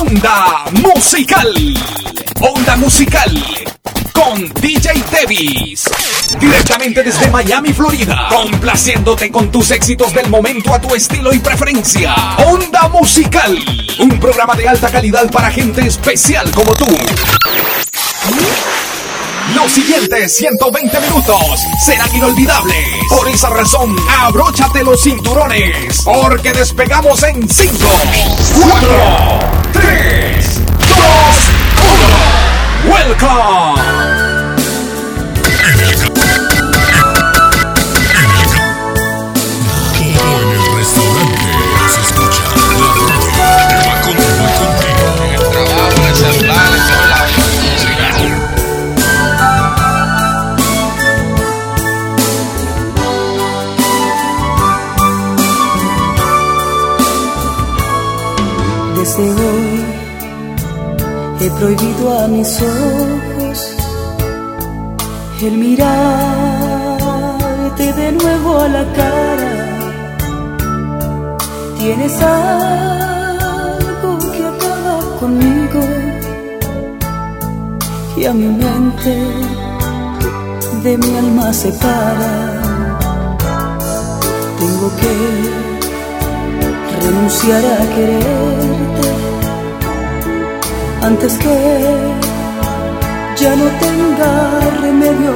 Onda Musical. Onda Musical. Con DJ Davis. Directamente desde Miami, Florida. Complaciéndote con tus éxitos del momento a tu estilo y preferencia. Onda Musical. Un programa de alta calidad para gente especial como tú. Los siguientes 120 minutos serán inolvidables. Por esa razón, abróchate los cinturones, porque despegamos en 5, 4, 3, 2, 1. Welcome. Prohibido a mis ojos el mirarte de nuevo a la cara. Tienes algo que acaba conmigo y a mi mente de mi alma separa. Tengo que renunciar a quererte antes que ya no tenga remedio.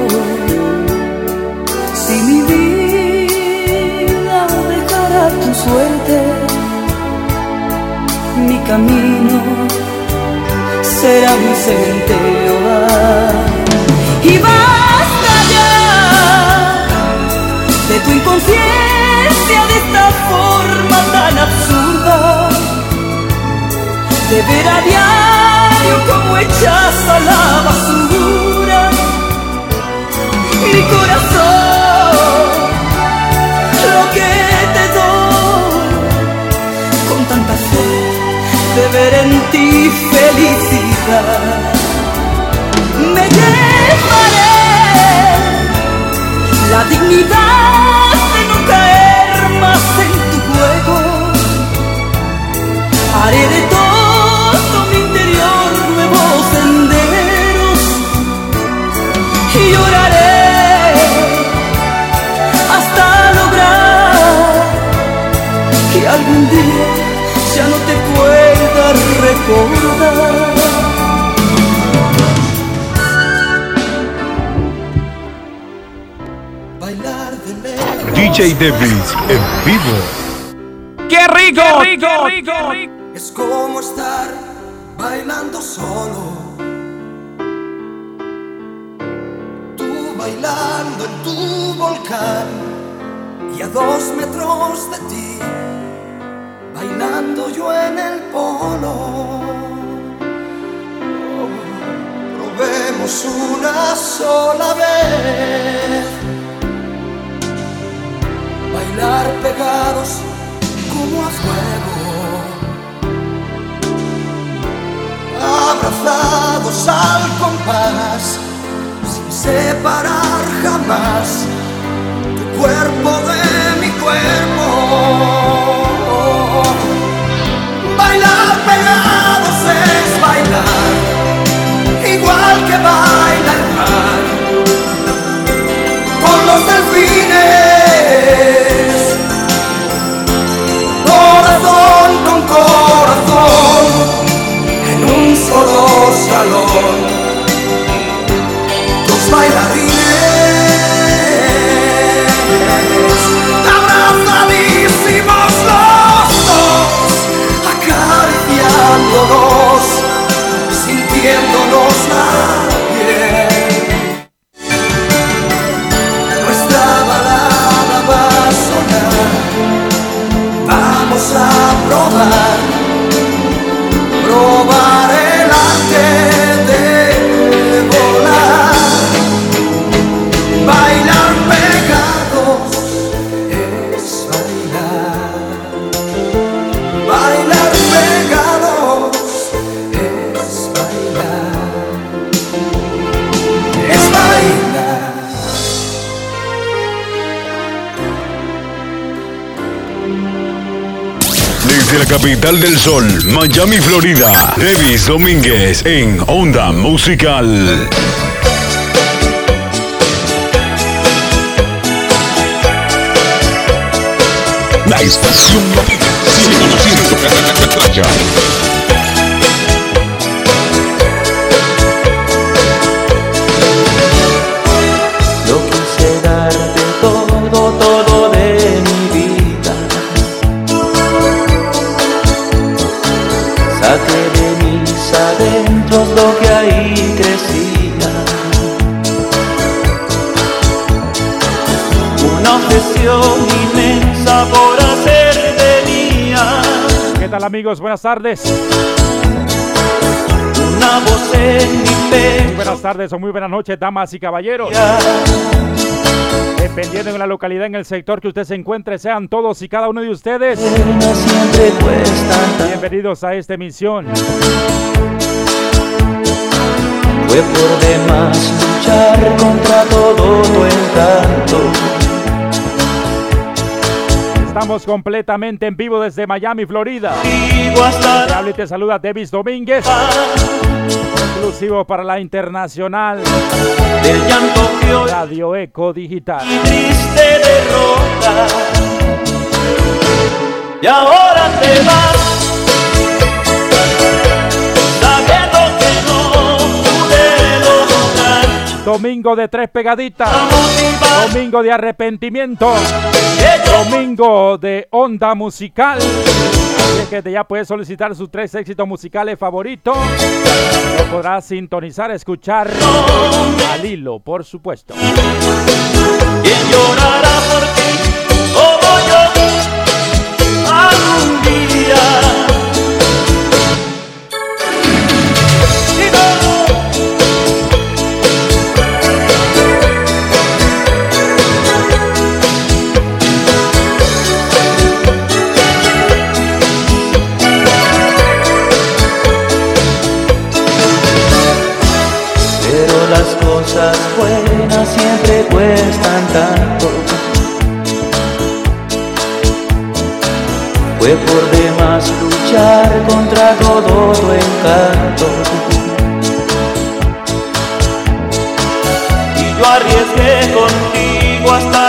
Si mi vida dejara tu suerte, mi camino será mi cementerio. Y basta ya de tu inconsciencia de esta forma tan absurda de ver a diario como echas a la basura mi corazón lo que te doy con tanta fe de ver en ti felicidad me llevaré la dignidad de no caer más en tu juego. Haré de todo algún día ya no te pueda recordar. Bailar de lejos. DJ Davis en vivo. ¡Qué rico! rico, rico, Es como estar bailando solo. Tú bailando en tu volcán y a dos metros de ti, yo en el polo. Probemos una sola vez. Bailar pegados como a fuego. abrazados al compás, sin separar jamás tu cuerpo de mi cuerpo. Pegados es bailar, igual que baila el mar, con los delfines. Corazón con corazón en un solo salón. Capital del sol, Miami, Florida. Davis Domínguez en Onda Musical. La estación tal amigos? Buenas tardes. Una voz en mi pecho. Buenas tardes o muy buenas noches, damas y caballeros. Dependiendo de la localidad, en el sector que usted se encuentre, sean todos y cada uno de ustedes bienvenidos a esta emisión. Fue por demás luchar contra todo tu encanto. Estamos completamente en vivo desde Miami, Florida. Te habla y te saluda Davis Domínguez, exclusivo para la internacional Radio Eco Digital. y triste derrota. Y ahora te vas, Domingo de tres pegaditas, domingo de arrepentimiento, domingo de onda musical. Así que ya puedes solicitar sus tres éxitos musicales favoritos. Lo podrás sintonizar, escuchar al hilo, por supuesto. ¿Quién llorará por ti como yo algún día? Fue por demás luchar contra todo tu encanto. Y yo arriesgué contigo hasta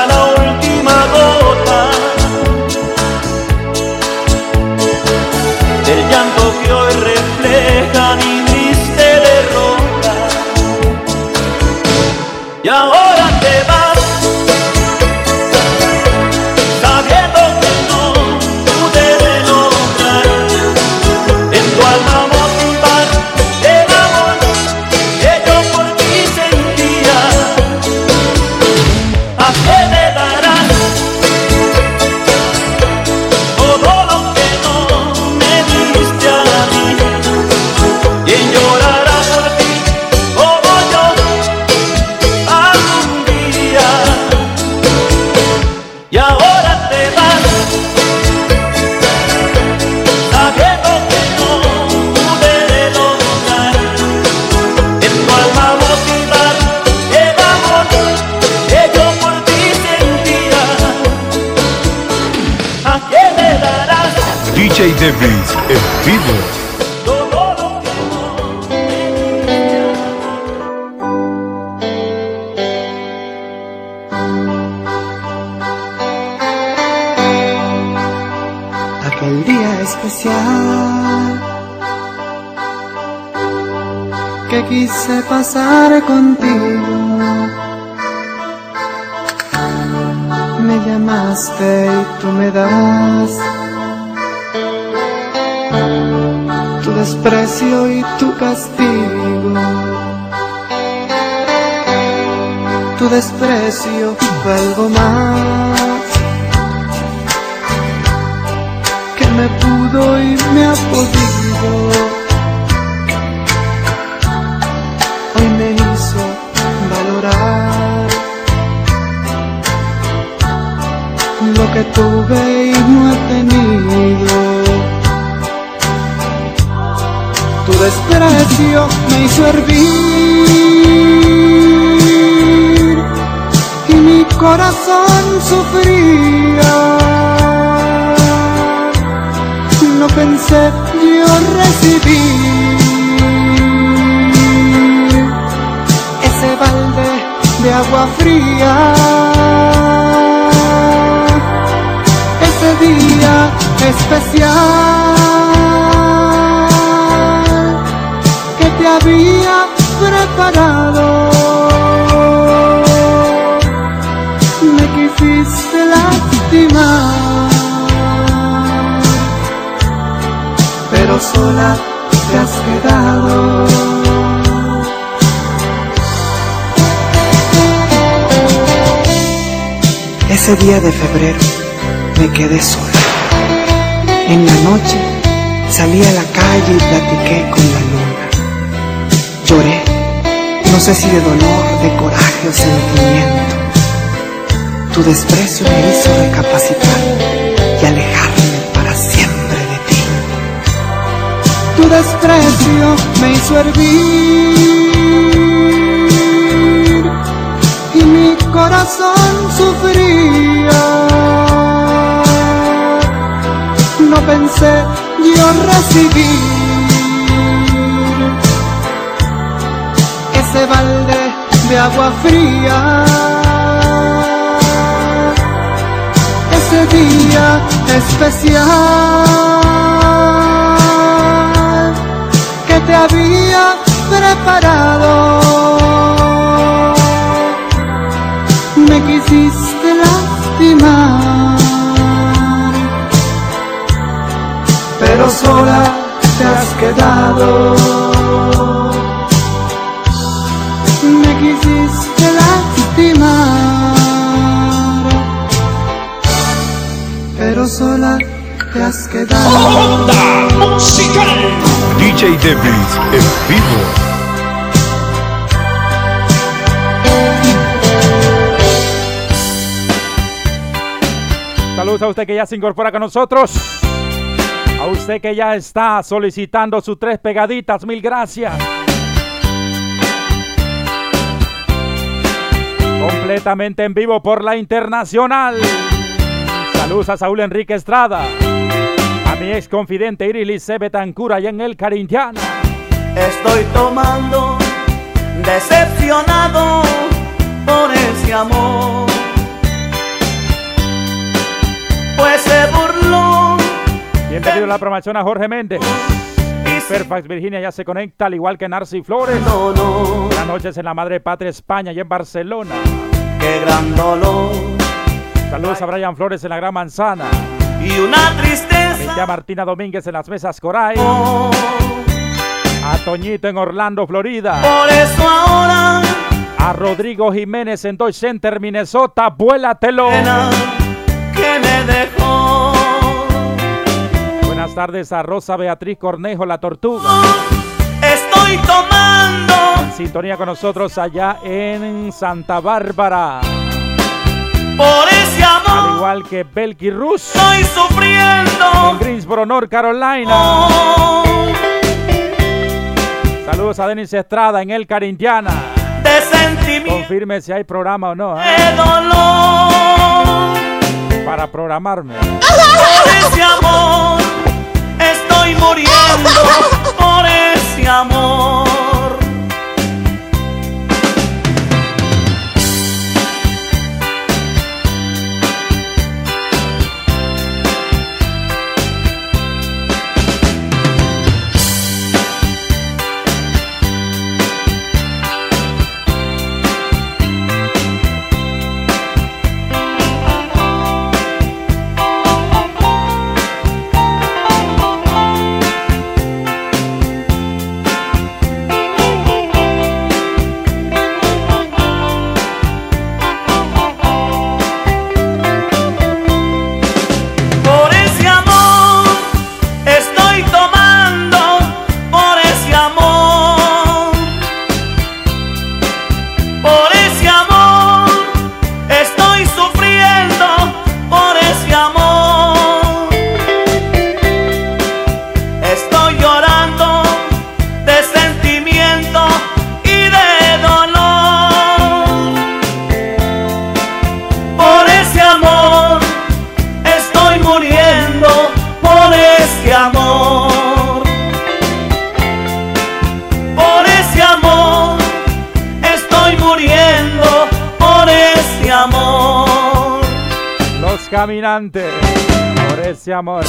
Davis en vivo. aquel día especial que quise pasar contigo. Me llamaste y tú me das desprecio y tu castigo. Tu desprecio fue algo más que me pudo y me ha podido. Hoy me hizo valorar lo que tuve y no he tenido. Desprecio me hizo hervir y mi corazón sufría no pensé yo recibir ese balde de agua fría. Ese día especial Me quisiste lastimar. pero sola te has quedado. Ese día de febrero me quedé sola. En la noche salí a la calle y platiqué con la luna. Lloré, no sé si de dolor, de coraje o sentimiento. Tu desprecio me hizo recapacitar y alejarme para siempre de ti. Tu desprecio me hizo hervir y mi corazón sufría. No pensé yo recibir ese balde de agua fría. Ese día especial que te había preparado. Me quisiste lastimar, pero sola te has quedado. Quisiste lastimar, pero sola te has quedado. Onda Musical. DJ Davis en vivo. Saludos a usted que ya se incorpora con nosotros. A usted que ya está solicitando sus tres pegaditas, mil gracias. Completamente en vivo por la internacional. Saludos a Saúl Enrique Estrada. A mi ex confidente Iris Lice Betancura y en el Cariñana. Estoy tomando, decepcionado por ese amor. Pues se burló. Bienvenido a la promoción a Jorge Méndez. Fairfax, Virginia ya se conecta, al igual que Narci Flores. dolor, Buenas noches en la Madre Patria España y en Barcelona. Qué gran dolor. Saludos a Brian Flores en la Gran Manzana. Y una A tristeza. Martina Domínguez en las mesas Coray. Por A Toñito en Orlando, Florida. eso ahora, A Rodrigo Jiménez en Dodge Center, Minnesota. Vuélatelo. pena que me dejó. Buenas tardes a Rosa Beatriz Cornejo, la tortuga. Estoy tomando, sintonía con nosotros allá en Santa Bárbara. por ese Al amor. igual que Belky Rus Estoy sufriendo. en Greensboro, North Carolina. Saludos a Denis Estrada en El Cariñana. de sentimiento Confirme si hay programa o no. ¿eh? de dolor. Para programarme. Por ese amor estoy muriendo. Por ese amor. Caminante por ese amor.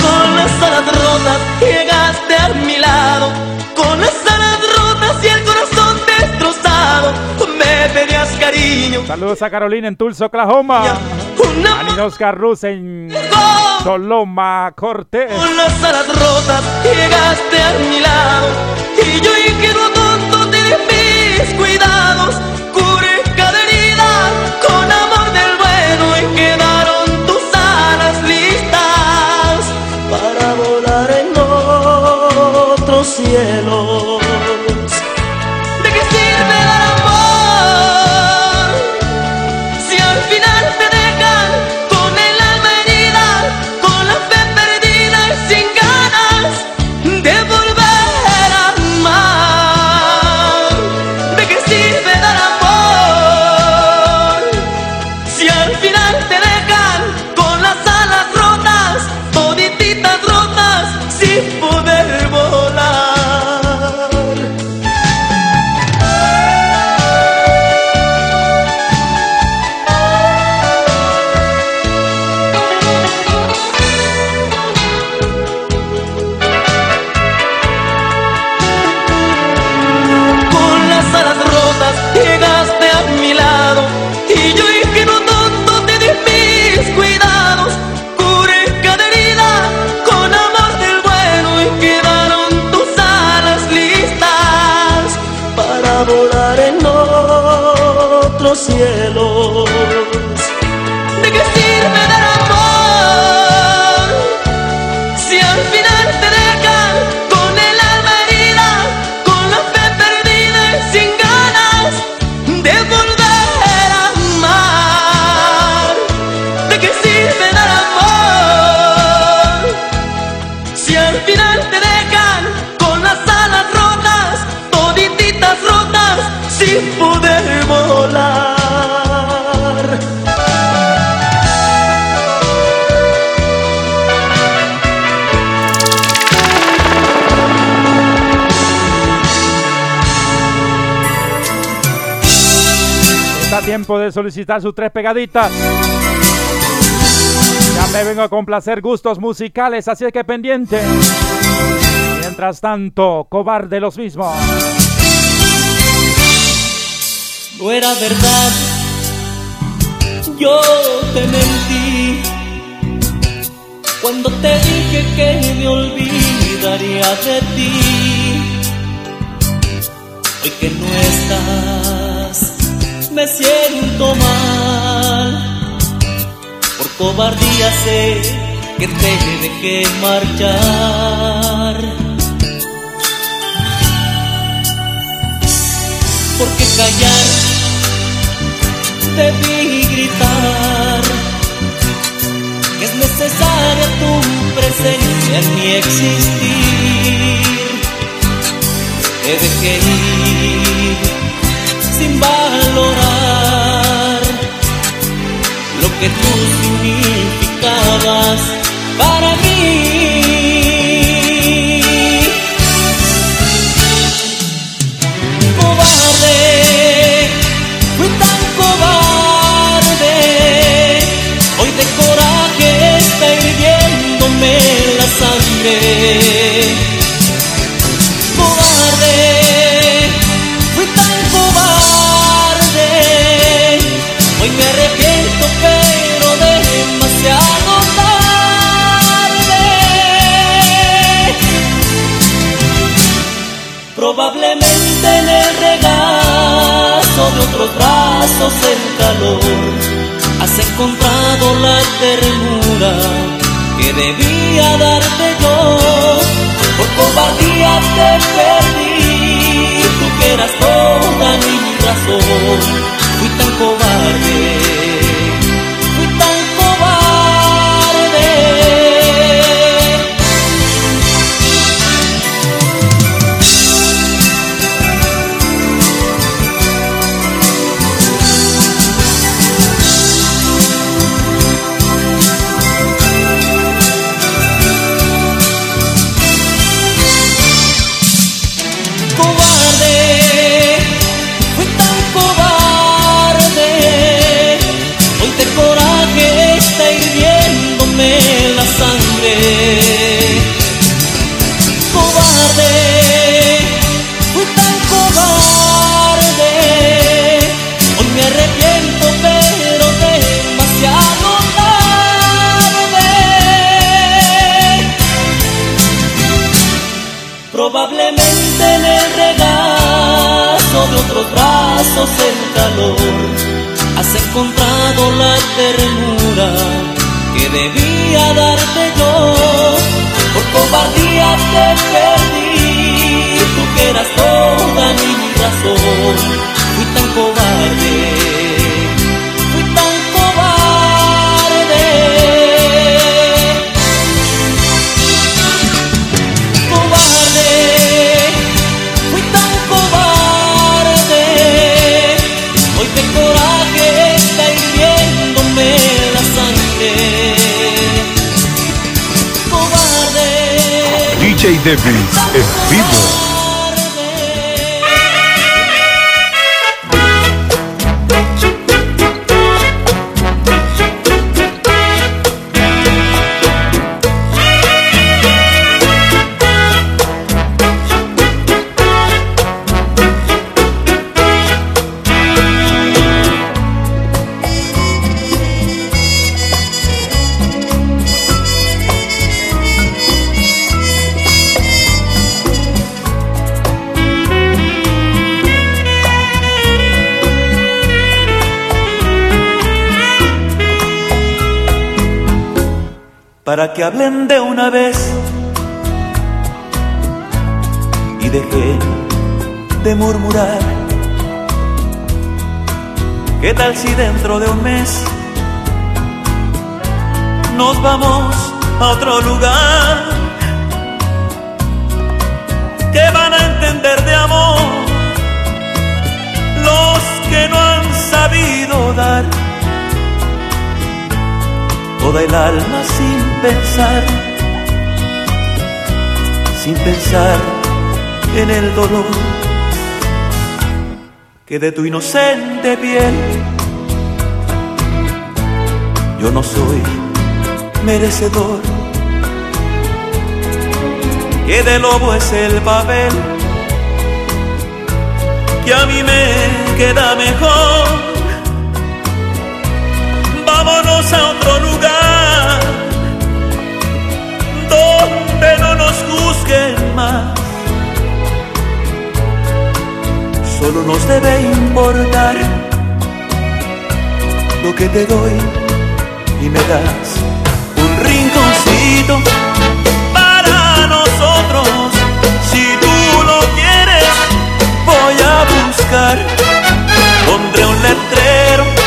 Con las alas rotas llegaste a mi lado, con las alas rotas y el corazón destrozado, me pedías cariño. Saludos a Carolina en Tulsa, Oklahoma. A Ninos Carrus en con Soloma, Cortés. las alas rotas llegaste a mi lado y yo ingenuo tonto de mis cuidados curé cada herida con amor del bueno y quedaron tus alas listas para volar en otros cielos. Solicitar sus tres pegaditas. Ya me vengo a complacer gustos musicales, así es que pendiente. Mientras tanto, cobarde los mismos. No era verdad, yo te mentí cuando te dije que me olvidaría de ti. Hoy que no estás, me siento mal. Por cobardía sé que te dejé marchar. porque callar debí gritar es necesaria tu presencia en mi existir te dejé ir sin valorar lo que tú significabas para mí cobarde, fui tan cobarde. Hoy de coraje está hirviéndome la sangre. Brazos el calor has encontrado la ternura que debía darte yo. Por cobardía te perdí, tú que eras toda DJ que hablen de una vez y dejen de murmurar. ¿Qué tal si dentro de un mes nos vamos a otro lugar? ¿Qué van a entender de amor los que no han sabido dar? toda el alma sin pensar, sin pensar en el dolor que de tu inocente piel yo no soy merecedor, que de lobo es el papel que a mí me queda mejor. Vámonos a otro Solo nos debe importar lo que te doy y me das un rinconcito para nosotros. Si tú lo quieres, voy a buscar. Pondré un letrero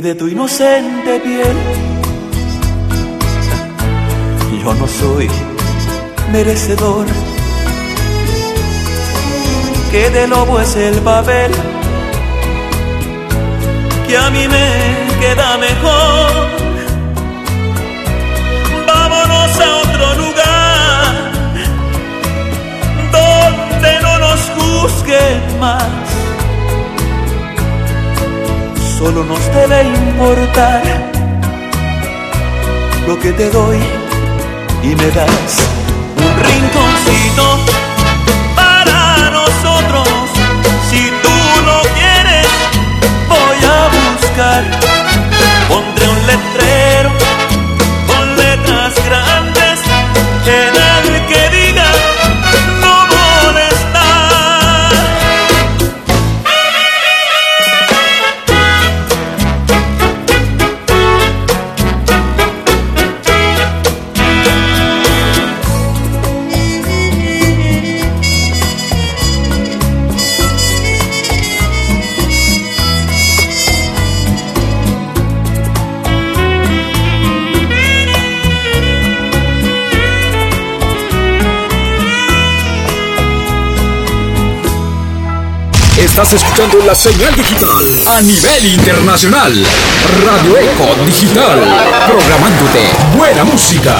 de tu inocente piel. Yo no soy merecedor, que de lobo es el papel que a mí me queda mejor. Vámonos a otro lugar donde no nos juzguen más solo nos debe importar lo que te doy y me das un rinconcito para nosotros. Si tú lo quieres, voy a buscar, pondré un letrero Estás escuchando la señal digital a nivel internacional. Radio Eco Digital. Programándote buena música.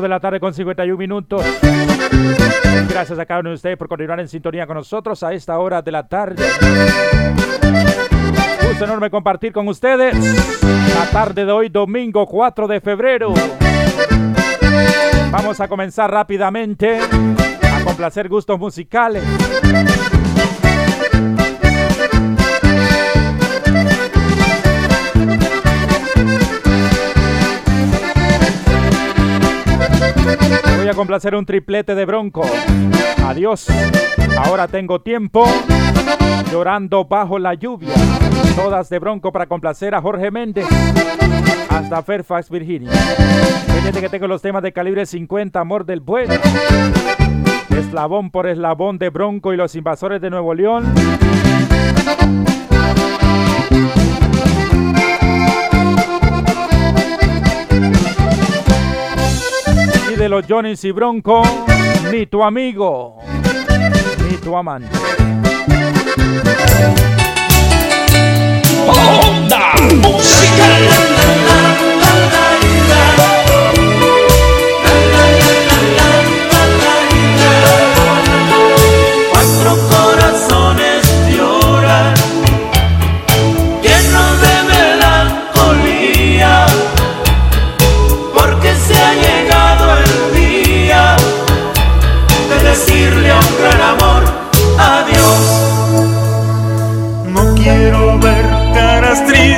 de la tarde con 51 minutos. Gracias a cada uno de ustedes por continuar en sintonía con nosotros a esta hora de la tarde. Gusto enorme compartir con ustedes la tarde de hoy, domingo 4 de febrero. Vamos a comenzar rápidamente a complacer gustos musicales. Voy a complacer un triplete de bronco. Adiós. Ahora tengo tiempo. Llorando bajo la lluvia. Todas de bronco para complacer a Jorge Méndez. Hasta Fairfax, Virginia. Fíjate que tengo los temas de calibre 50, Amor del Bueno. Eslabón por eslabón de Bronco y los invasores de Nuevo León. de los Johnny y Bronco, ni tu amigo, ni tu amante. Onda Musical.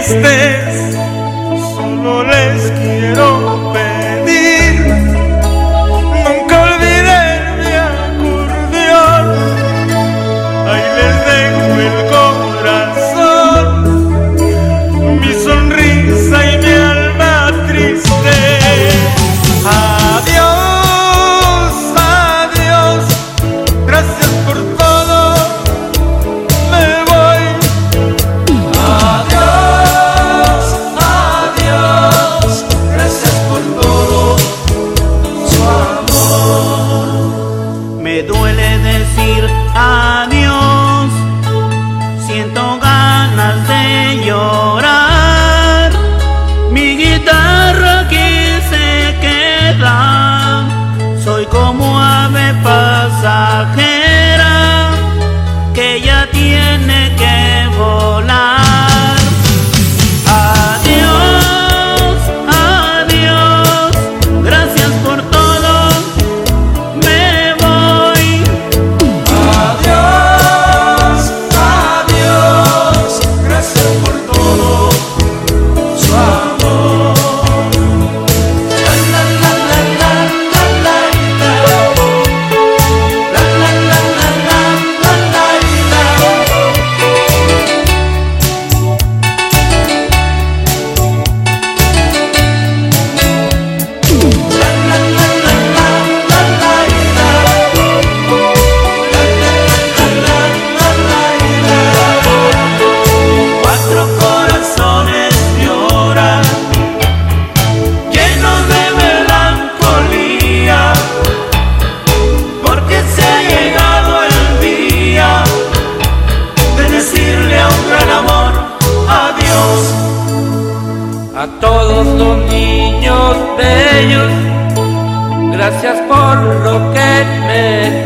Tristes, solo les quiero que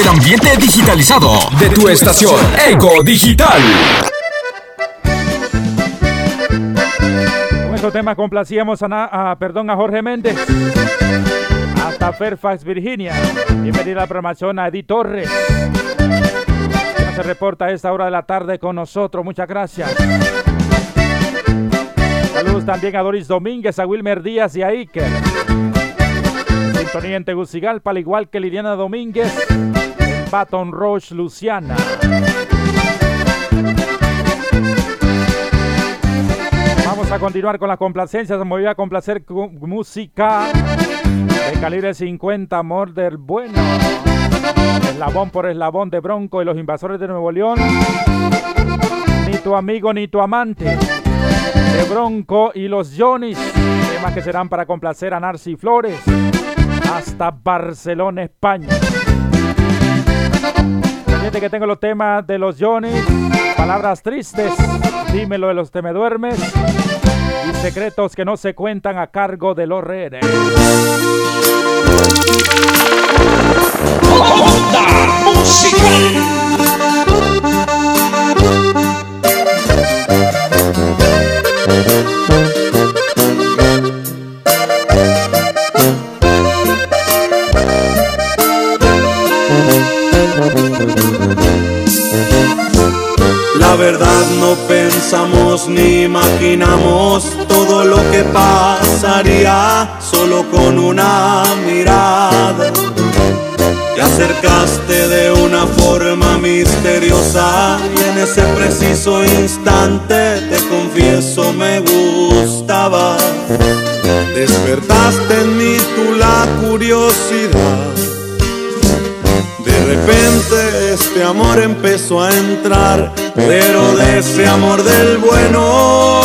del ambiente digitalizado de tu estación Ego Digital. Con estos temas complacíamos a, perdón, a Jorge Méndez hasta Fairfax, Virginia. Bienvenida a la programación a Edith Torres. Que se reporta a esta hora de la tarde con nosotros. Muchas gracias. Saludos también a Doris Domínguez, a Wilmer Díaz y a Iker. Sintonía en Tegucigalpa, al igual que Liliana Domínguez Baton Rouge, Luciana. Vamos a continuar con las complacencias. Me voy a complacer con música de calibre 50, amor del bueno. Eslabón por eslabón de Bronco y los invasores de Nuevo León. Ni tu amigo ni tu amante. De Bronco y los Johnny's. Temas que serán para complacer a Narci Flores hasta Barcelona, España. Fíjate que tengo los temas de los Johnny, palabras tristes, dímelo de los te me duermes. Y secretos que no se cuentan a cargo de los rehenes. La y en ese preciso instante te confieso me gustaba. Despertaste en mí tú la curiosidad de repente este amor empezó a entrar, pero de ese amor del bueno.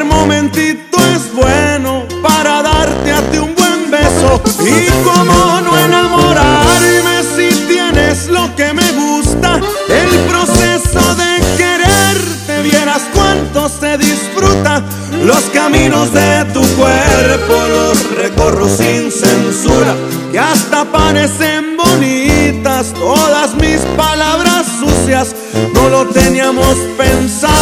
Cualquier momentito es bueno para darte a ti un y cómo no enamorarme si tienes lo que me gusta. El proceso de quererte, vieras cuánto se disfruta. Los caminos de tu cuerpo los recorro sin censura. Que hasta parecen bonitas todas mis palabras sucias. No lo teníamos pensado,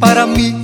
para mí.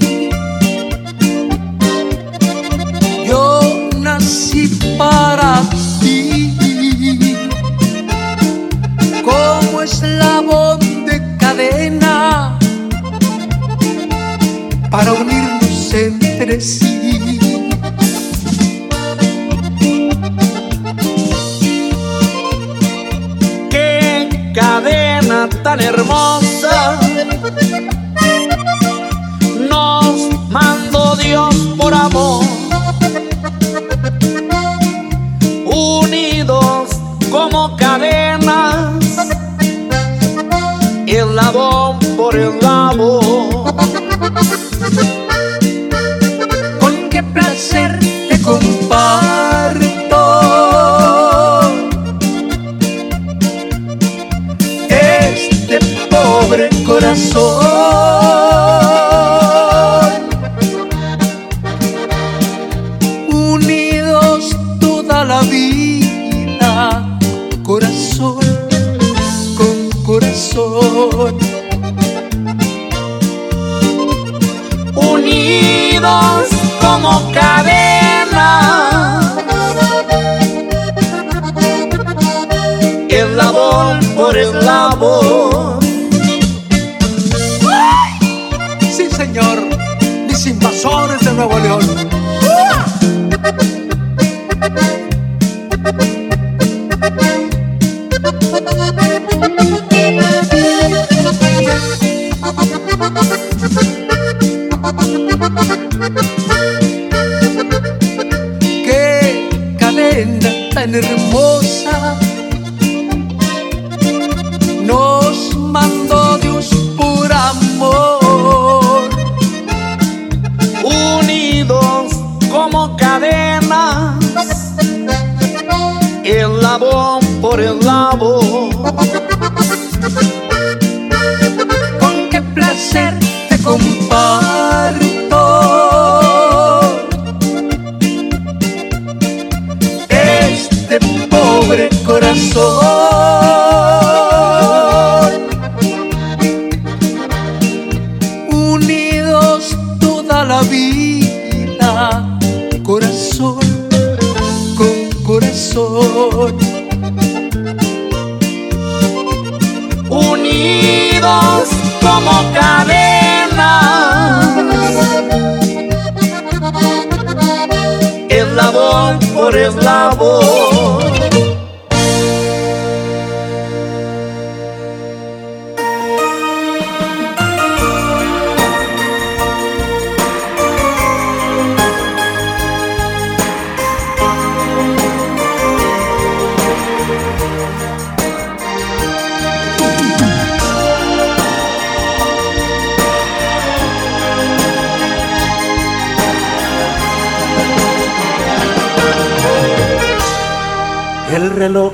El reloj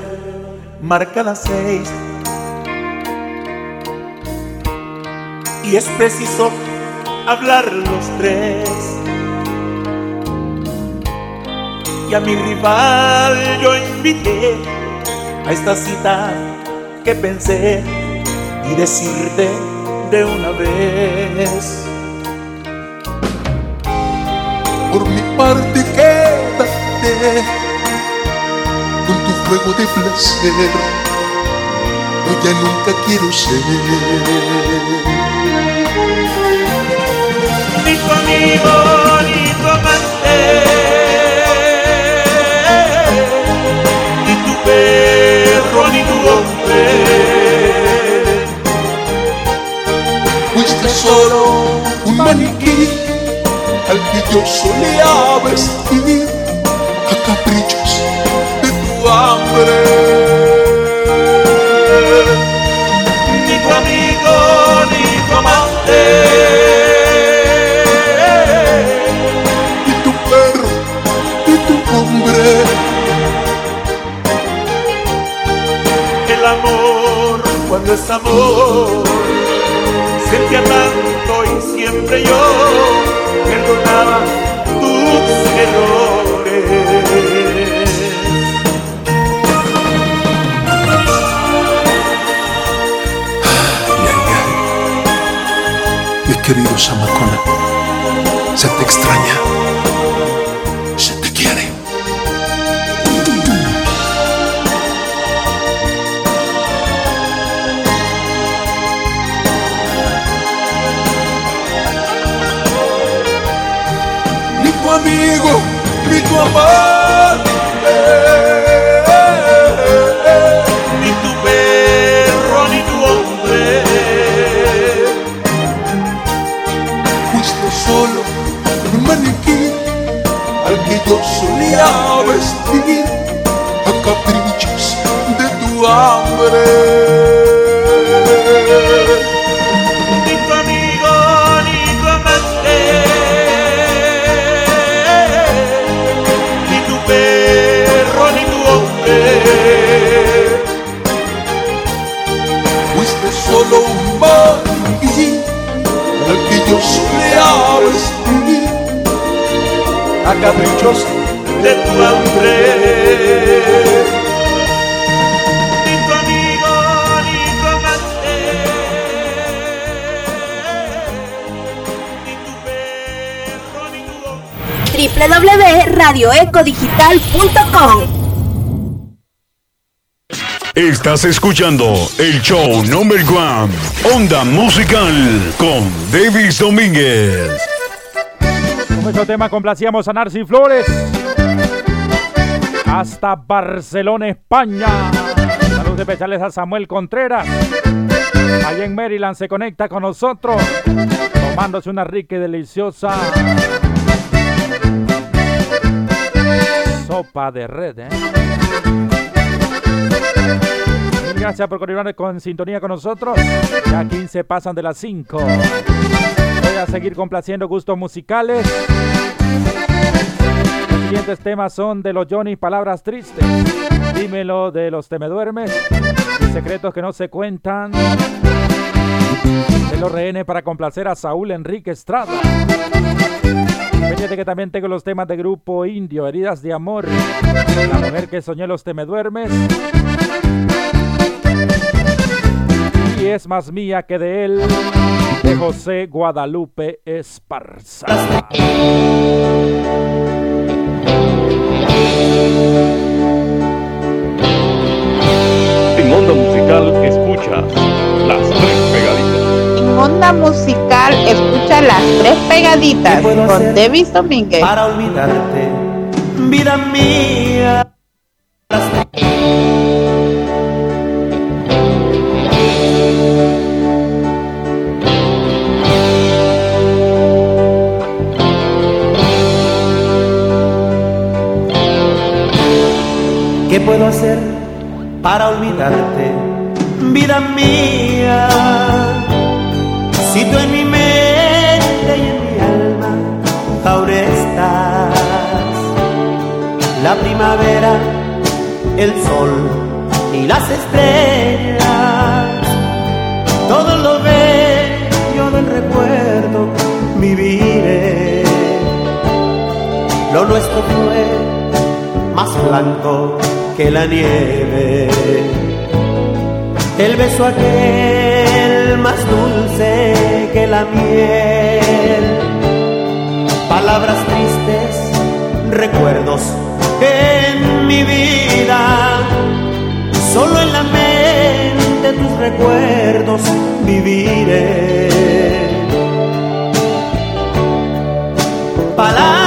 marca las seis y es preciso hablar los tres. Y a mi rival yo invité a esta cita que pensé y decirte de una vez. Por mi parte quédate fuego de placer. Yo ya nunca quiero ser Ni tu amigo ni tu amante, ni tu perro ni tu hombre. Pues maniquí al que yo solía vestir a caprichos tu hambre. Ni tu amigo, ni tu amante. Ni tu perro, ni tu hombre. El amor, cuando es amor, sentía tanto y siempre yo perdonaba tus errores. Querido Samacona, se te extraña, se te quiere. Ni tu amigo, ni tu amante, yo solía vestir a caprichos de tu hambre. Caprichos de tu hambre. Ni tu amigo, ni tu amante. Ni tu perro, ni tu www.radioecodigital.com Estás escuchando el show number one, Onda Musical, con Davis Domínguez. Con este tema complacíamos a Narci Flores. Hasta Barcelona, España. Saludos especiales a Samuel Contreras. Allá en Maryland se conecta con nosotros. Tomándose una rica y deliciosa sopa de red. ¿eh? Gracias por continuar con sintonía con nosotros. Ya 15 pasan de las 5. A seguir complaciendo gustos musicales. Los siguientes temas son de los Johnny Palabras Tristes. Dímelo de los Te Me Duermes. Y secretos que no se cuentan. De los rehenes para complacer a Saúl Enrique Estrada. Fíjate que también tengo los temas de grupo indio, heridas de amor. La mujer que soñé los Te Me Duermes. Y es más mía que de él, de José Guadalupe Esparza. En Onda Musical escucha las tres pegaditas. En Onda Musical escucha las tres pegaditas con Davis Domínguez. Para olvidarte, vida mía. ¿Qué puedo hacer para olvidarte, vida mía? Si tú en mi mente y en mi alma ahora estás, la primavera, el sol y las estrellas, todo lo bello del recuerdo viviré. Lo nuestro fue más blanco que la nieve. El beso aquel más dulce que la miel. Palabras tristes, recuerdos en mi vida. Solo en la mente tus recuerdos viviré. Palabras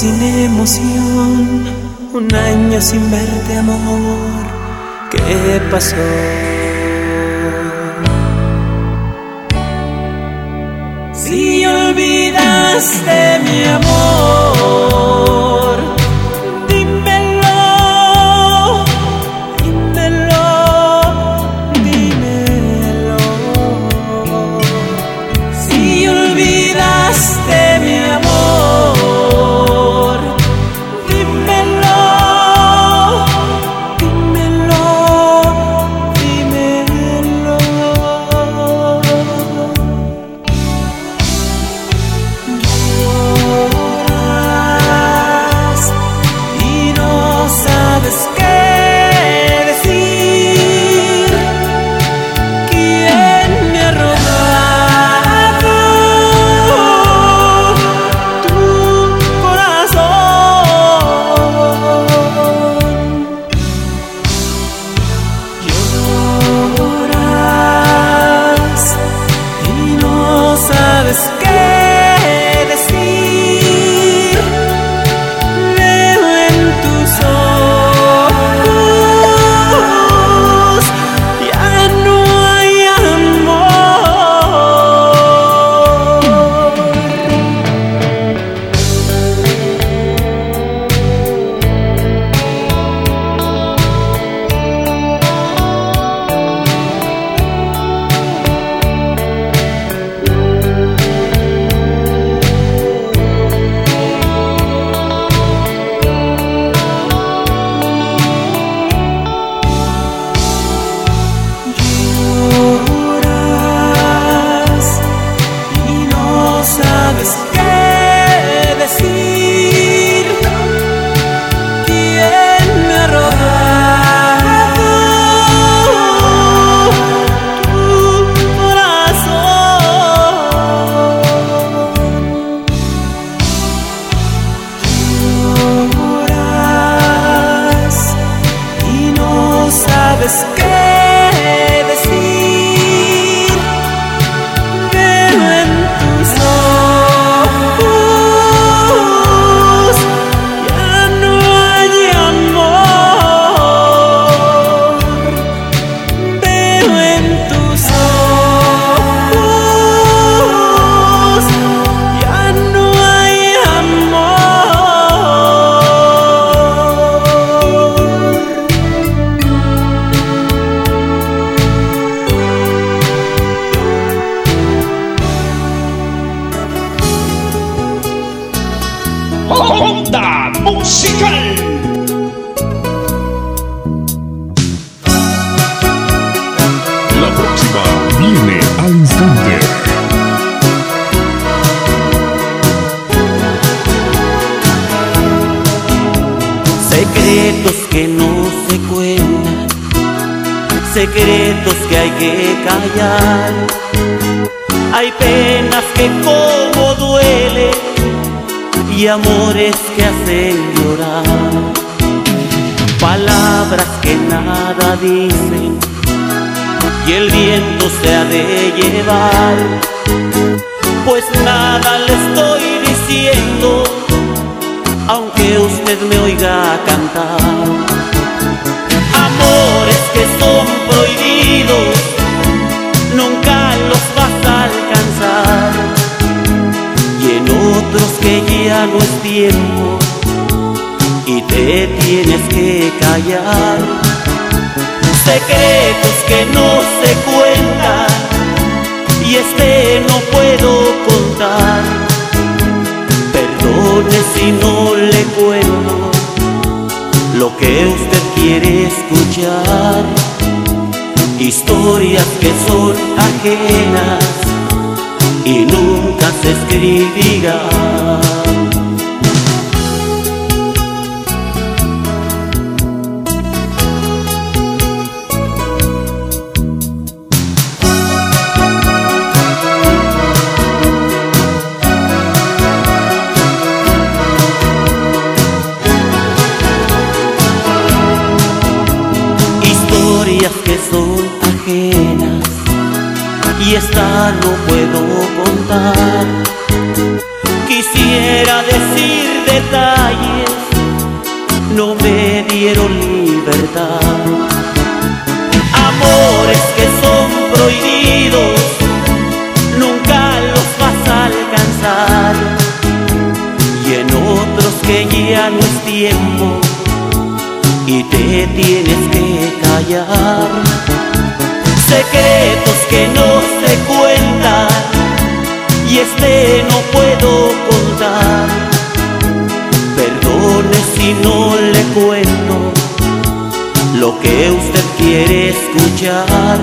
sin emoción, un año sin verte, amor. ¿Qué pasó? Que no se cuentan y este no puedo contar. Perdone si no le cuento lo que usted quiere escuchar. Historias que son ajenas y nunca se escribirán. Lo que usted quiere escuchar.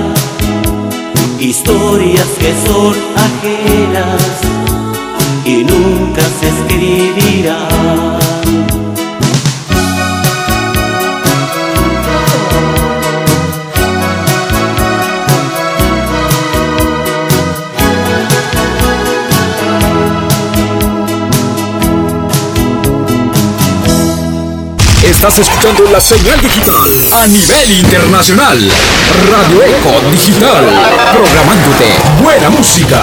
Historias que son ajenas y nunca se escribirán. Estás escuchando la señal digital a nivel internacional. Radio Eco Digital. Programándote buena música.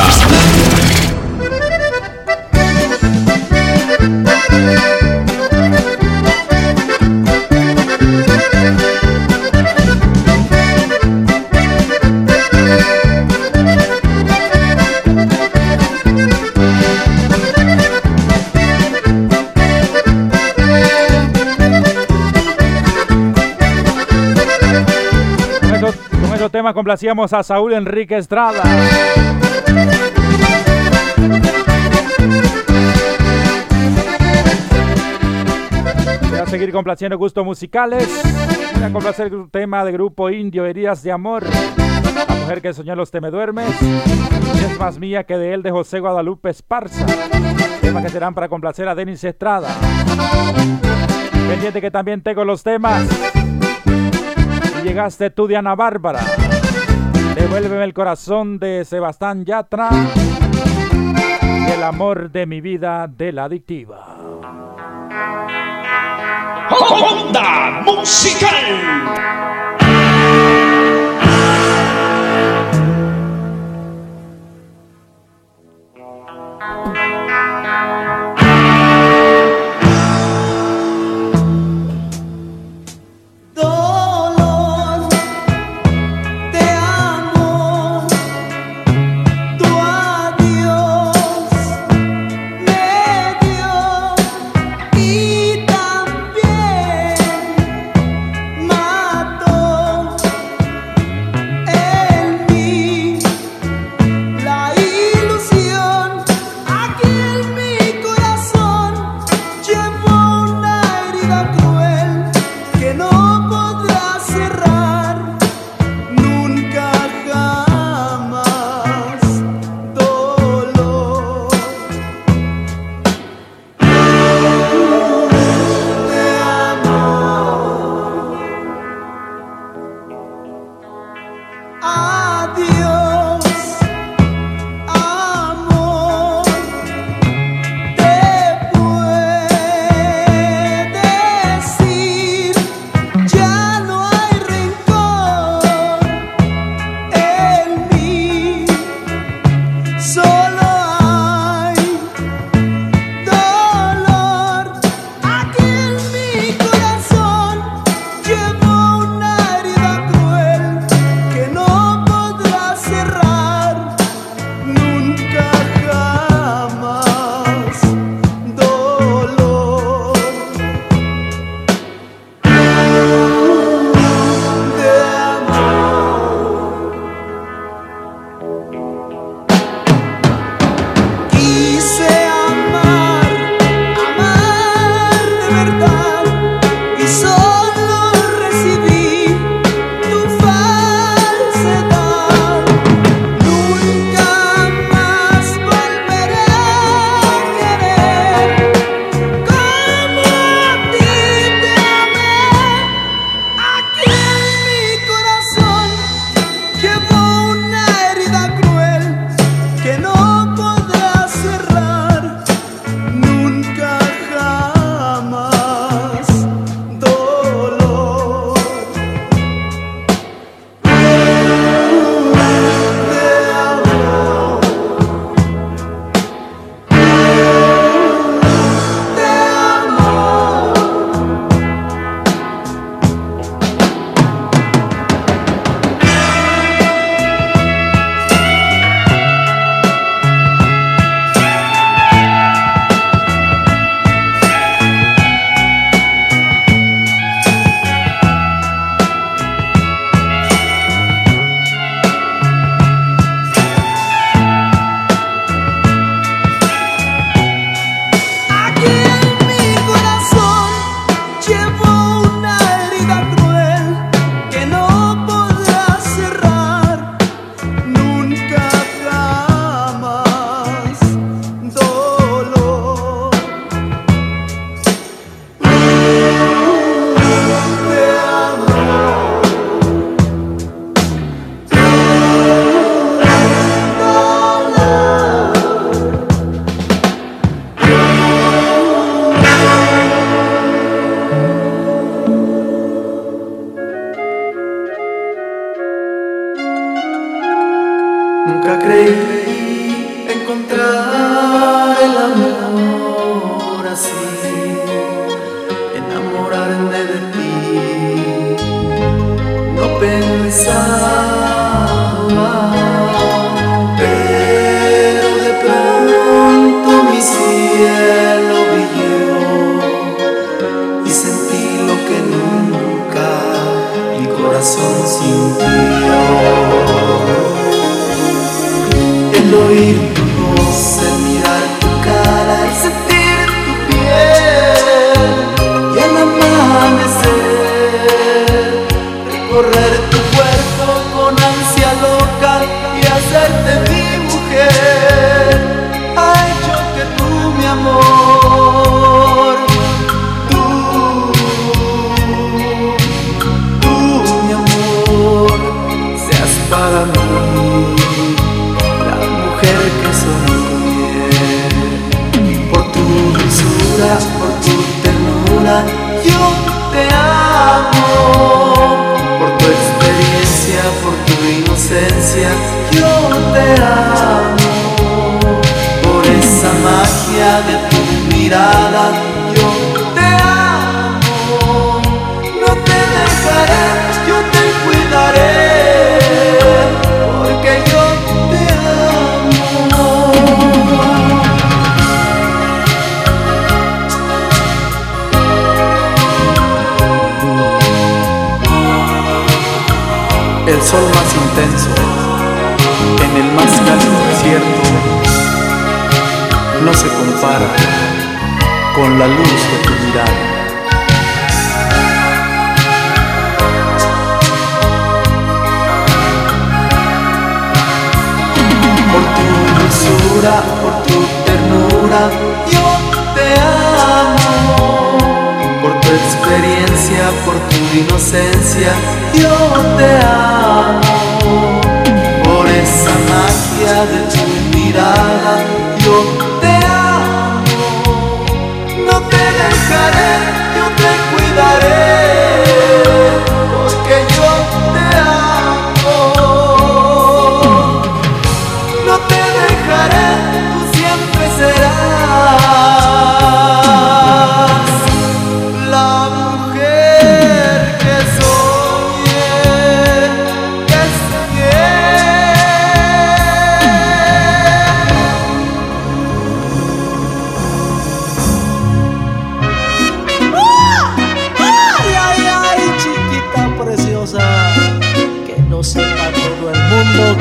Complacíamos a Saúl Enrique Estrada. Voy a seguir complaciendo gustos musicales. Voy a complacer un tema de grupo indio, Heridas de Amor. La mujer que soñó los te me duermes. Es más mía que de él de José Guadalupe Esparza. Temas que serán para complacer a Denis Estrada. Pendiente que también tengo los temas. Y llegaste tú, Diana Bárbara. Devuélveme el corazón de Sebastián Yatra. El amor de mi vida de la adictiva. Onda Musical.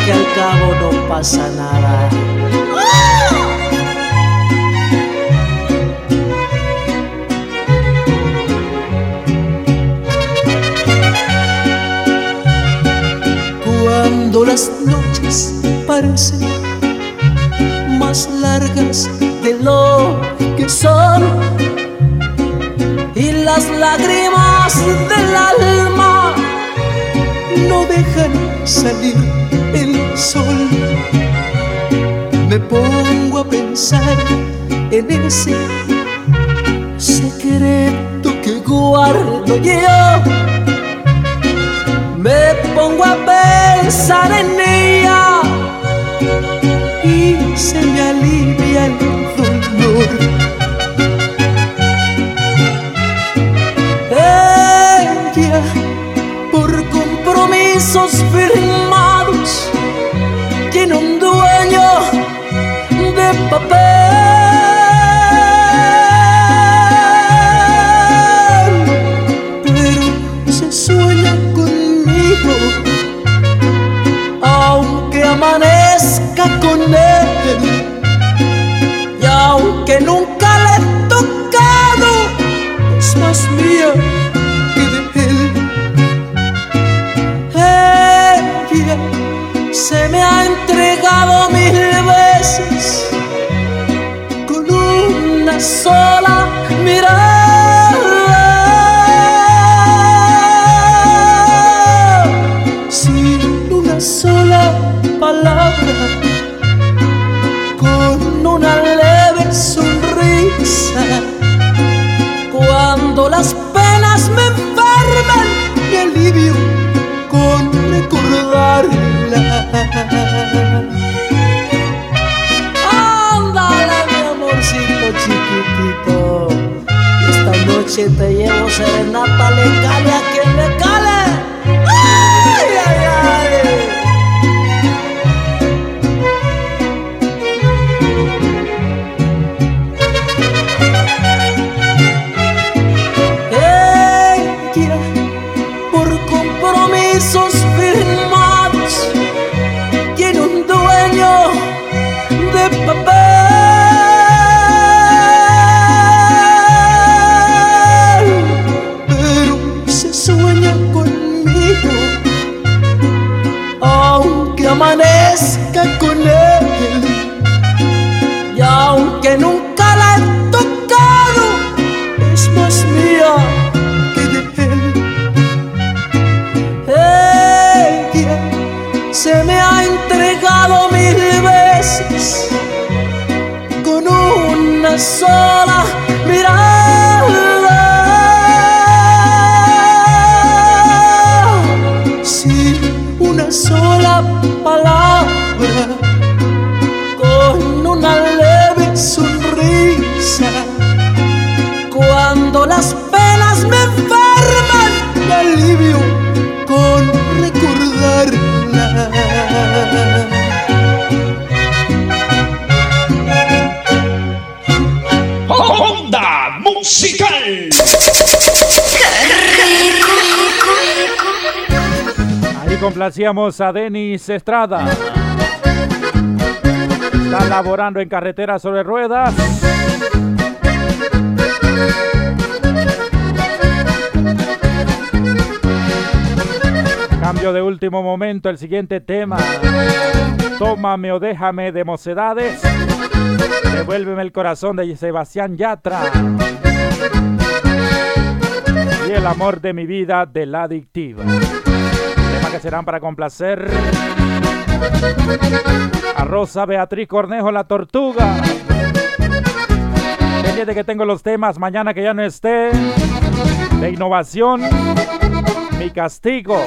que al cabo no pasa nada. Cuando las noches parecen más largas de lo que son y las lágrimas del alma no dejan salir pongo a pensar en ese secreto que guardo yo. Me pongo a pensar en ella y se me alivia el dolor. Natalie complacíamos a Denis Estrada. Está laborando en carretera sobre ruedas. Cambio de último momento, el siguiente tema. Tómame o déjame de mocedades. Devuélveme el corazón de Sebastián Yatra. Y el amor de mi vida de la adictiva. Que serán para complacer a Rosa Beatriz Cornejo la Tortuga. Pendiente que tengo los temas mañana que ya no esté. De innovación. Mi castigo.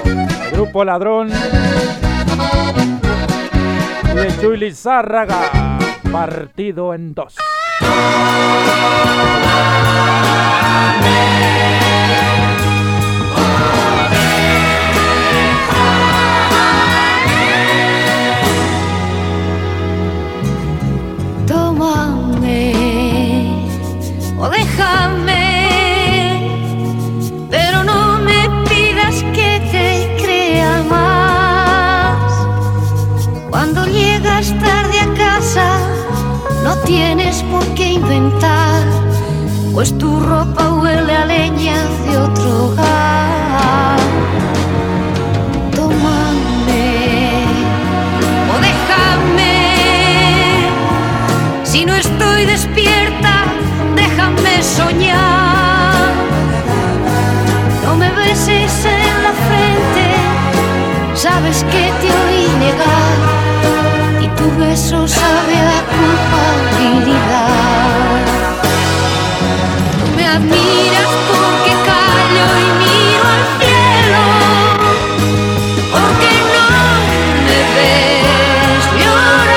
Grupo Ladrón. Y de Chuy Lizárraga. Partido en dos. O déjame, pero no me pidas que te crea más. Cuando llegas tarde a casa, no tienes por qué inventar, pues tu ropa huele a leña de otro hogar. Tómame o déjame. Si no estoy despierta, sabes que te oí negar. Y tu beso sabe a culpabilidad. Tú me admiras porque callo y miro al cielo. Porque no me ves llorar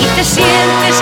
y te sientes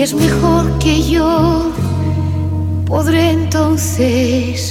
Es mejor que yo, podré entonces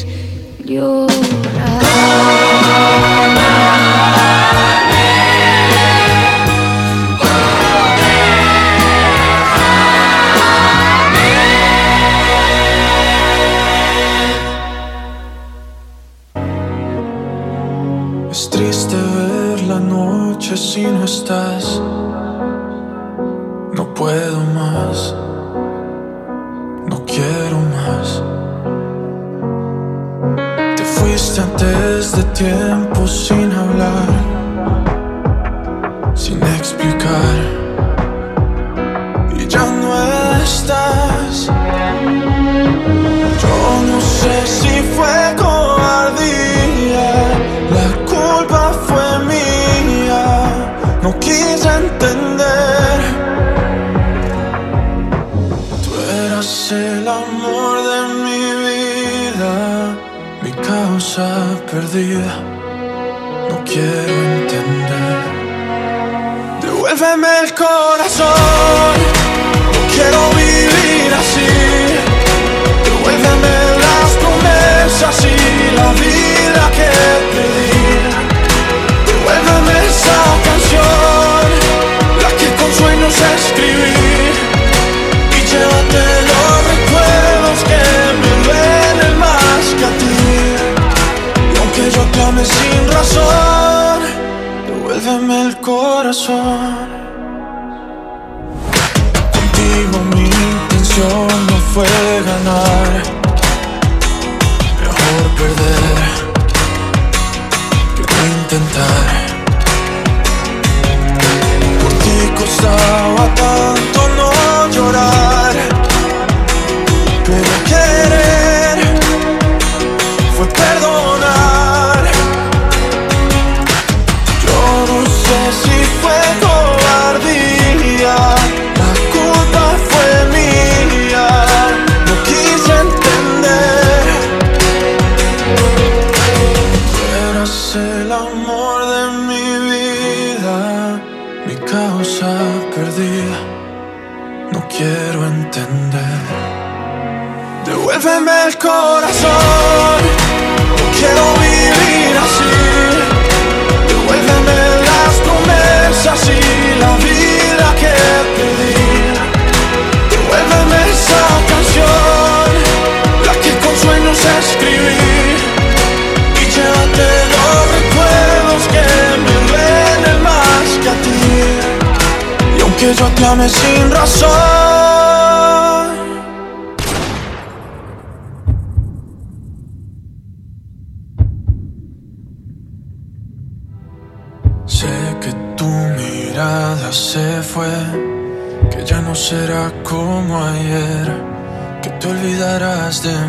song. cuestiones sin razón. Sé que tu mirada se fue, que ya no será como ayer, que te olvidarás de mí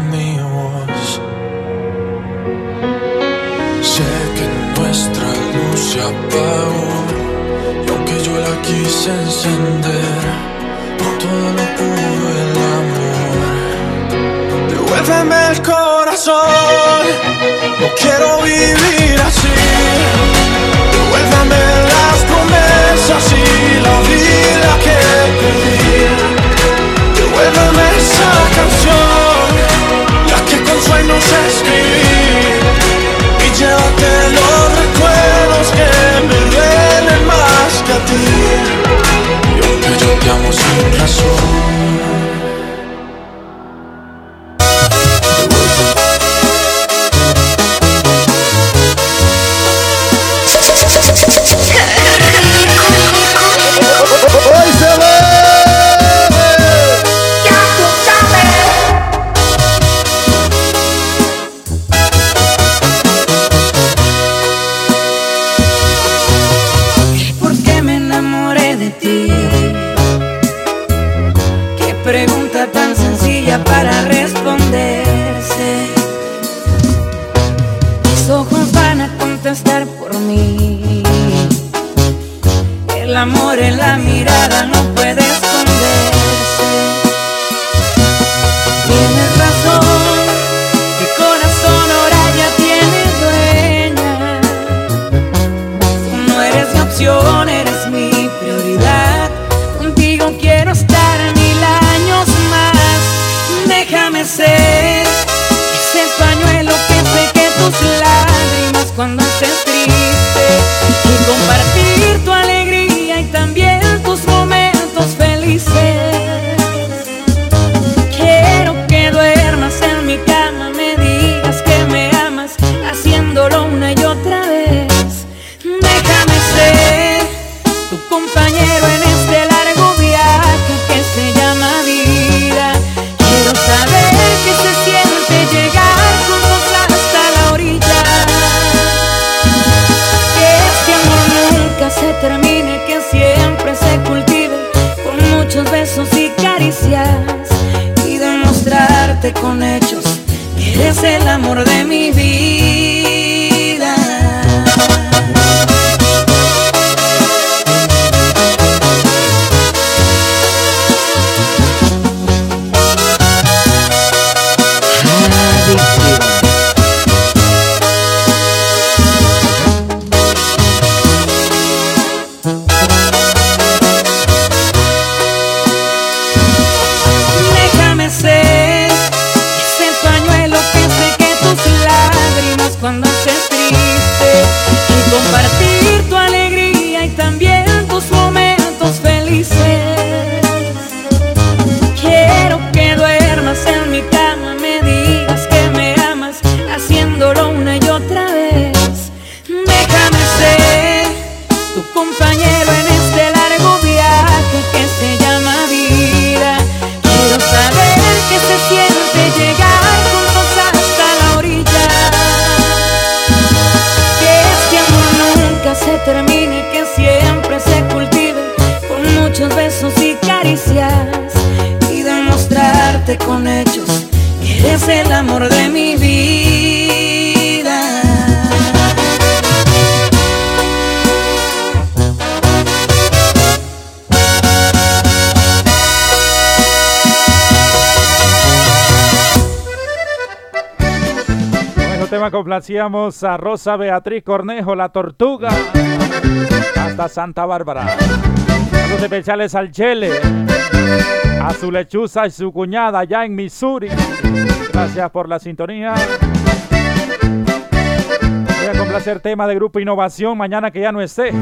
a Rosa Beatriz Cornejo, la tortuga, hasta Santa Bárbara. Saludos especiales al Chele, a su lechuza y su cuñada allá en Missouri. Gracias por la sintonía. Voy a complacer tema de Grupo Innovación, mañana que ya no esté.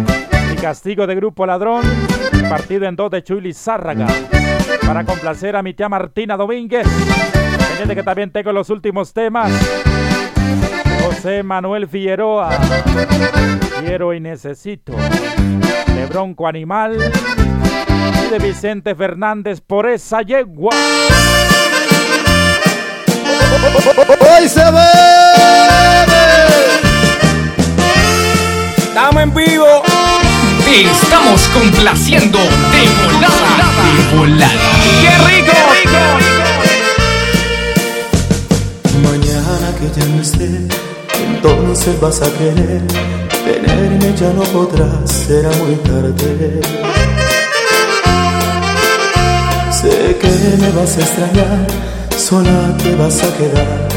Y castigo de Grupo Ladrón, partido en dos de Chuy Lizárraga. Para complacer a mi tía Martina Domínguez. Pendiente que también tengo los últimos temas. José Manuel Figueroa. Quiero y necesito. De Bronco Animal. Y de Vicente Fernández por esa yegua. Hoy se ve. Estamos en vivo. Te estamos complaciendo de volada. De volada. ¡Qué rico! Mañana que ya no esté, entonces vas a querer tenerme, ya no podrás, será muy tarde. Sé que me vas a extrañar, sola te vas a quedar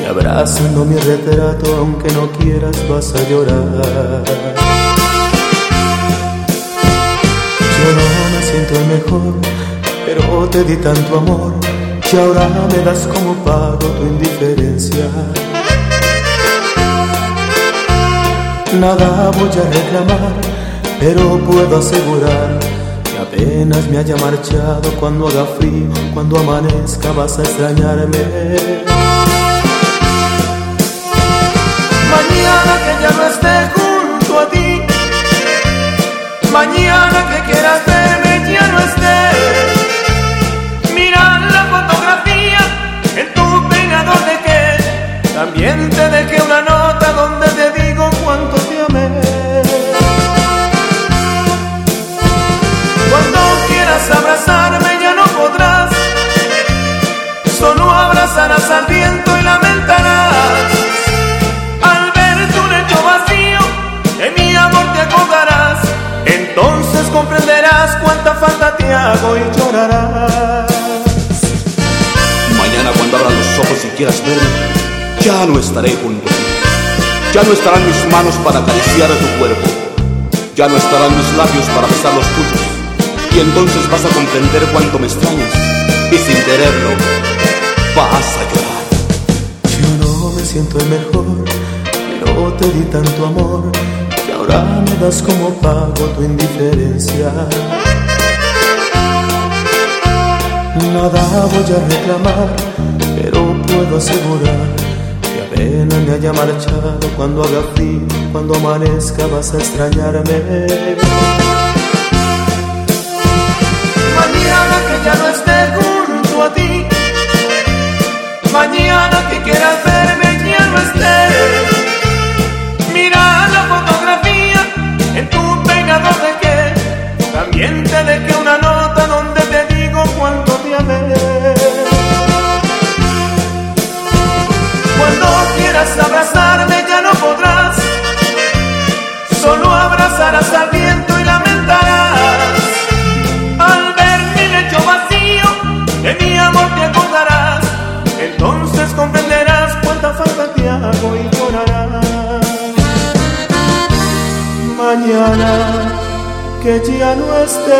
y abrazando mi retrato, aunque no quieras, vas a llorar. Yo no me siento el mejor, pero te di tanto amor que ahora me das como pago tu indiferencia. Nada voy a reclamar, pero puedo asegurar que apenas me haya marchado cuando haga frío, cuando amanezca vas a extrañarme. Mañana que ya no esté junto a ti. Mañana que quieras verme ya no esté. Mira la fotografía en tu pegador de que también te dejé una hago y llorarás. Mañana cuando abras los ojos y quieras verme, ya no estaré junto a ti. Ya no estarán mis manos para acariciar tu cuerpo. Ya no estarán mis labios para besar los tuyos. Y entonces vas a comprender cuánto me extrañas. Y sin quererlo, vas a llorar. Yo no me siento el mejor, pero te di tanto amor que ahora me das como pago tu indiferencia. Nada voy a reclamar, pero puedo asegurar que apenas me haya marchado cuando haga frío, cuando amanezca vas a extrañarme. Que ya no estés.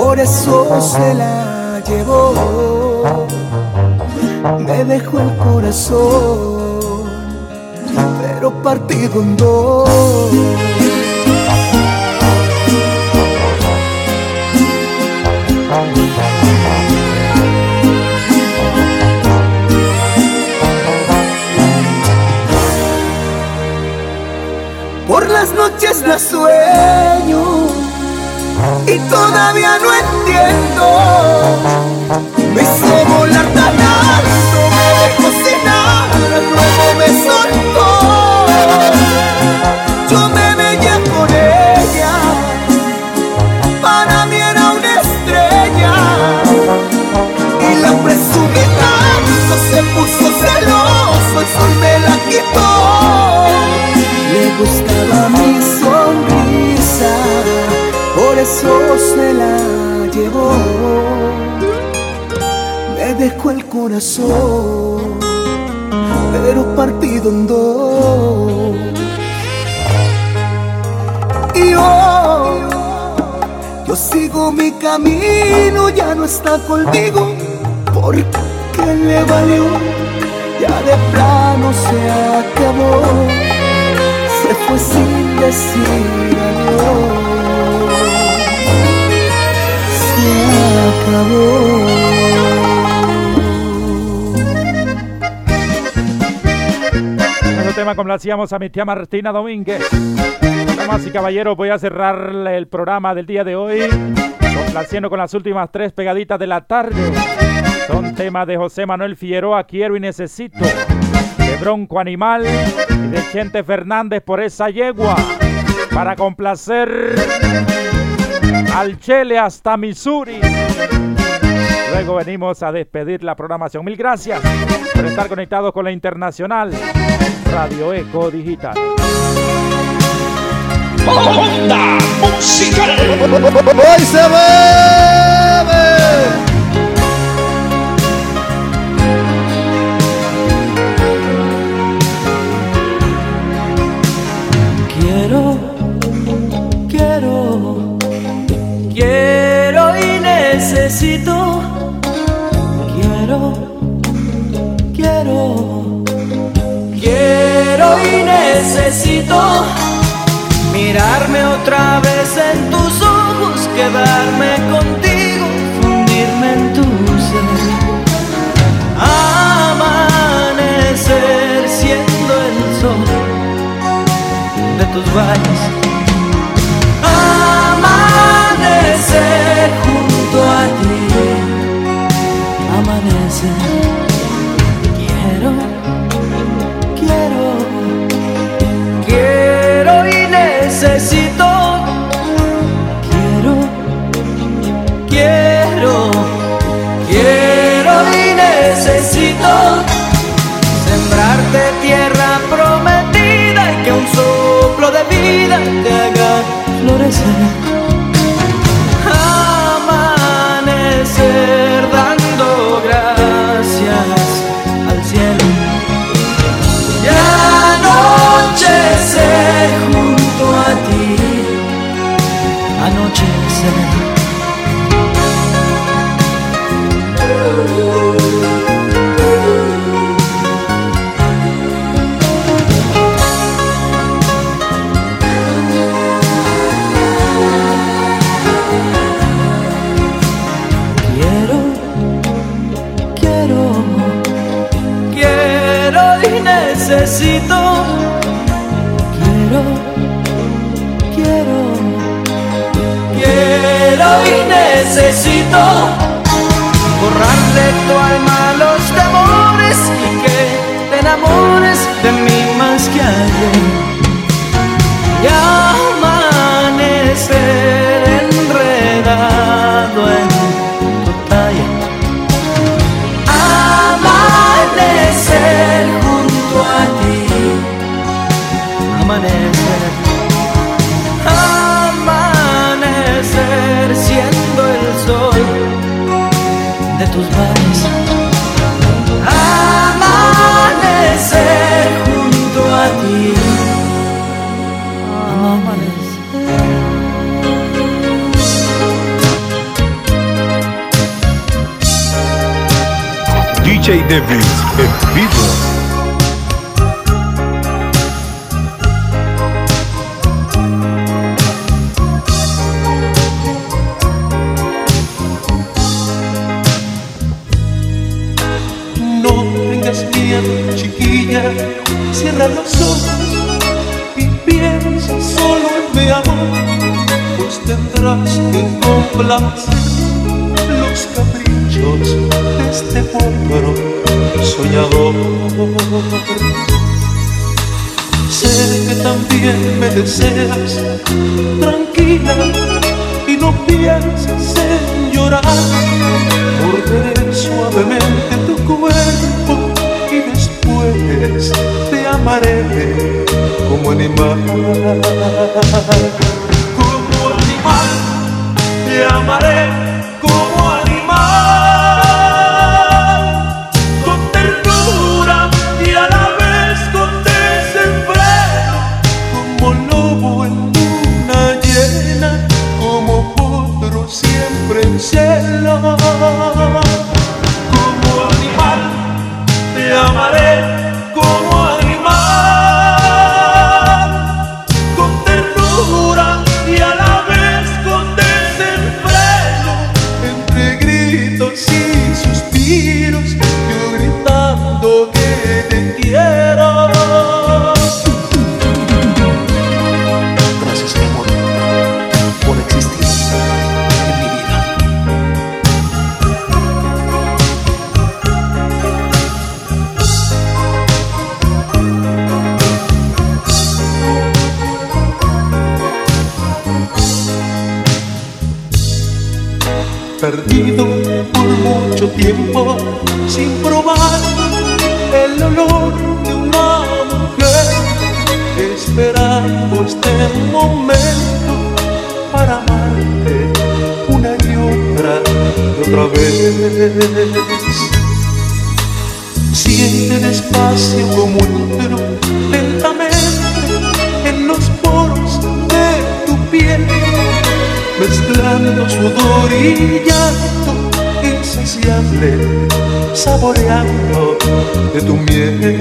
Por eso se la llevó. Me dejó el corazón, pero partido en dos. Por las noches la sueño y todavía no entiendo. Me hizo volar tan alto, me dejó sin nada, luego me soltó. Yo me veía con ella, para mí era una estrella. Y la presumí tanto, se puso celoso, el sol me la quitó. Le gustaba mi sonrisa, por eso se la llevó. Me dejó el corazón, pero partido en dos. Y yo, yo sigo mi camino, ya no está conmigo, porque le valió, ya de plano se acabó se fue sin decir adiós. Acabó. Ese tema complacíamos a mi tía Martina Domínguez. Damas y caballeros, voy a cerrar el programa del día de hoy complaciendo con las últimas tres pegaditas de la tarde. Son temas de José Manuel Figueroa, Quiero y Necesito, de Bronco Animal y de Chente Fernández por esa yegua. Para complacer al Chele hasta Missouri. Luego venimos a despedir la programación. Mil gracias por estar conectados con la Internacional Radio Eco Digital. Onda Musical. Hoy se bebe. Necesito. Quiero, quiero, quiero y necesito mirarme otra vez en tus ojos, quedarme contigo, fundirme en tu ser. Amanecer siendo el sol de tus valles. Quiero, quiero, quiero y necesito. Quiero, quiero, quiero y necesito sembrarte tierra prometida y que un soplo de vida te haga florecer. Necesito borrarle tu alma los temores y que te enamores de mí más que ayer. Y amanecer outros mais. Amanecer junto a ti. Amanecer. DJ Davis, é vivo. los caprichos de este pueblo soñador. Sé que también me deseas tranquila y no pienses en llorar. Morderé suavemente tu cuerpo y después te amaré como animal llamaré. yeah. Siente despacio como entro lentamente en los poros de tu piel, mezclando sudor y llanto insaciable, saboreando de tu miel.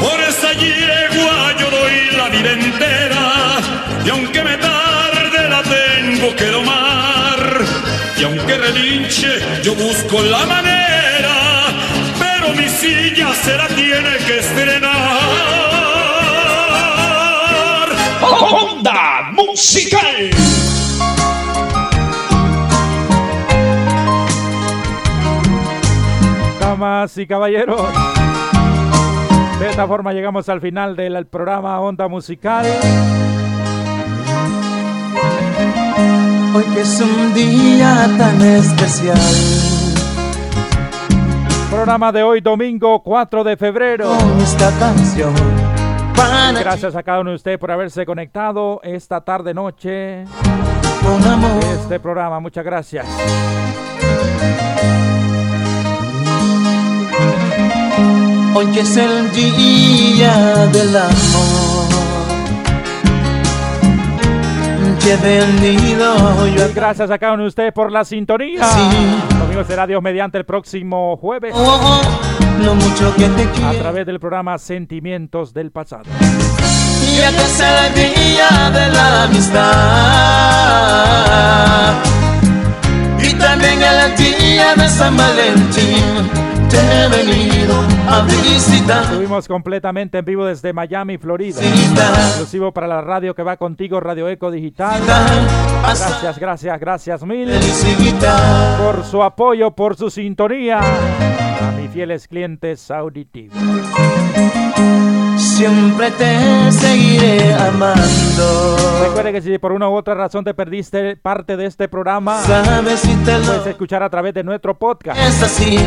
Por esa yegua yo doy la vida entera, y aunque me tarde la tengo que domar, y aunque relinche yo busco la manera, pero mi silla se la tiene que estrenar. Onda musical. Damas y caballeros, de esta forma llegamos al final del programa Onda Musical. Hoy que es un día tan especial. Programa de hoy, domingo 4 de febrero. Con esta canción. Gracias a cada uno de ustedes por haberse conectado esta tarde noche. Con amor. Este programa, muchas gracias. Hoy es el día del amor. Que venido yo. Gracias a cada uno de ustedes por la sintonía. Sí. Conmigo será Dios mediante el próximo jueves. Oh, oh, lo mucho que te quiero. A través del programa Sentimientos del Pasado. Ya que es el día de la amistad y también el día de San Valentín te he venido a visitar. Estuvimos completamente en vivo desde Miami, Florida. Exclusivo para la radio que va contigo, Radio Eco Digital. Gracias, gracias, gracias mil por su apoyo, por su sintonía. A mis fieles clientes auditivos. Siempre te seguiré amando. Recuerde que si por una u otra razón te perdiste parte de este programa, sabes si te lo puedes escuchar a través de nuestro podcast. Es así.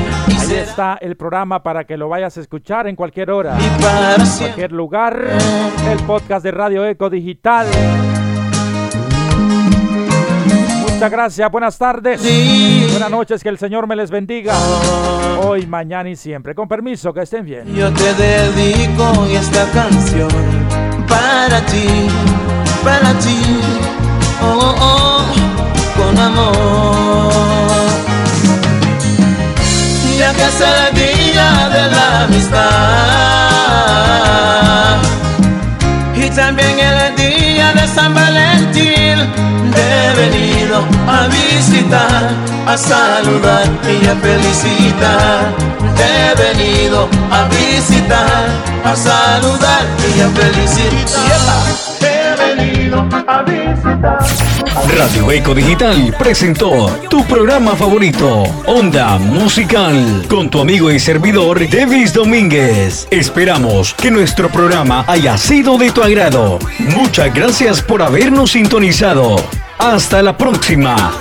Ahí está el programa para que lo vayas a escuchar en cualquier hora, en cualquier lugar. El podcast de Radio Eco Digital. Muchas gracias, buenas tardes. Buenas noches, que el Señor me les bendiga. Hoy, mañana y siempre. Con permiso, que estén bien. Yo te dedico esta canción para ti, para ti, oh, oh, con amor. Ya que es el día de la amistad y también el día de San Valentín, te he venido a visitar, a saludar y a felicitar. He venido a visitar, a saludar y a felicitar. Radio Eco Digital presentó tu programa favorito, Onda Musical, con tu amigo y servidor Davis Domínguez. Esperamos que nuestro programa haya sido de tu agrado. Muchas gracias por habernos sintonizado. Hasta la próxima.